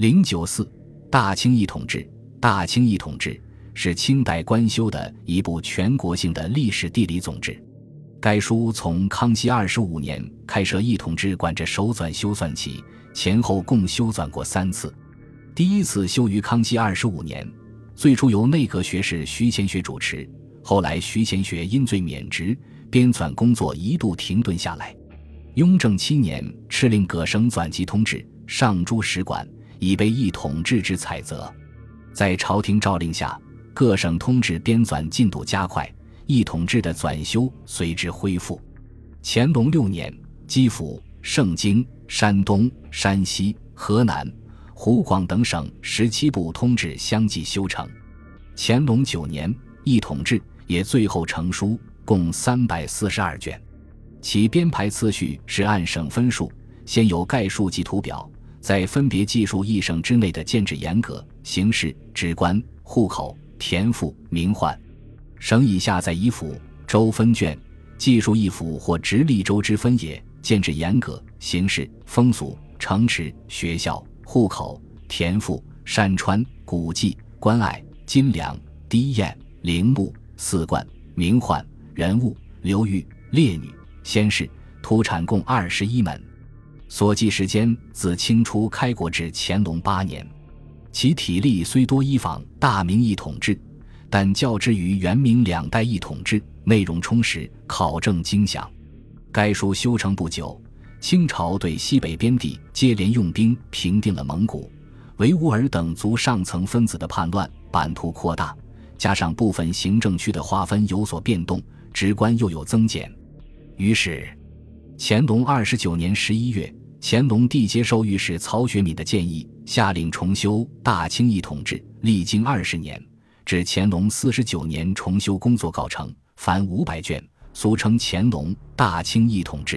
零九四大清一统制，大清一统制是清代官修的一部全国性的历史地理总志。该书从康熙二十五年开设一统制管制手纂修算起，前后共修纂过三次。第一次修于康熙二十五年，最初由内阁学士徐乾学主持，后来徐乾学因罪免职，编纂工作一度停顿下来。雍正七年，敕令葛生纂辑通志上诸使馆，以备一统制之采择。在朝廷诏令下，各省通志编纂进度加快，一统制的纂修随之恢复。乾隆六年，基辅、盛京、山东、山西、河南、湖广等省十七部通志相继修成。乾隆九年，一统制也最后成书，共三百四十二卷。其编排次序是按省分数，先有概述及图表，在分别记述一省之内的建制严格、形式、职官、户口、田赋、名宦。省以下在一府、州分卷，记述一府或直隶州之分野、建制严格、形式、风俗、城池、学校、户口、田赋、山川、古迹、关隘、金梁、堤堰、陵墓、寺观、名宦、人物、流域、烈女。先是土产共二十一门，所记时间自清初开国至乾隆八年。其体例虽多依仿大明一统制，但较之于元明两代一统制，内容充实，考证精详。该书修成不久，清朝对西北边地接连用兵平定了蒙古、维吾尔等族上层分子的叛乱，版图扩大，加上部分行政区的划分有所变动，职官又有增减。于是，乾隆二十九年十一月，乾隆帝接受御史曹学敏的建议，下令重修《大清一统制》，历经二十年，至乾隆四十九年重修工作告成，凡五百卷，俗称《乾隆大清一统制》。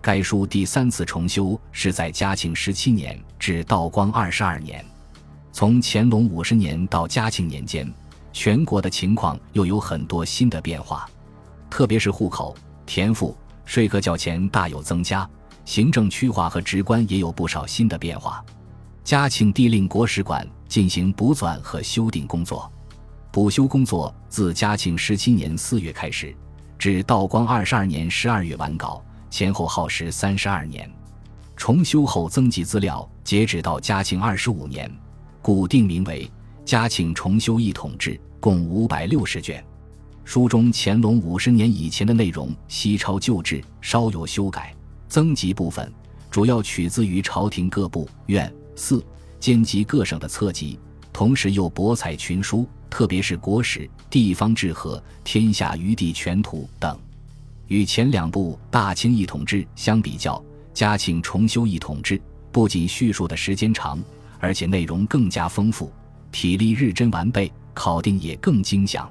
该书第三次重修是在嘉庆十七年至道光二十二年，从乾隆五十年到嘉庆年间，全国的情况又有很多新的变化，特别是户口。田赋、税课较前大有增加，行政区划和职官也有不少新的变化。嘉庆帝令国史馆进行补纂和修订工作，补修工作自嘉庆十七年四月开始，至道光二十二年十二月完稿，前后耗时三十二年。重修后增辑资料，截止到嘉庆二十五年，故定名为《嘉庆重修一统志》，共五百六十卷。书中乾隆五十年以前的内容西抄旧制，稍有修改，增辑部分主要取自于朝廷各部院寺兼及各省的册籍，同时又博采群书，特别是国史、地方志和、天下余地全图等。与前两部《大清一统志》相比较，《嘉庆重修一统志》不仅叙述的时间长，而且内容更加丰富，体例日臻完备，考定也更精详。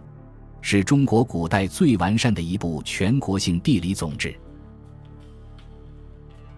是中国古代最完善的一部全国性地理总志。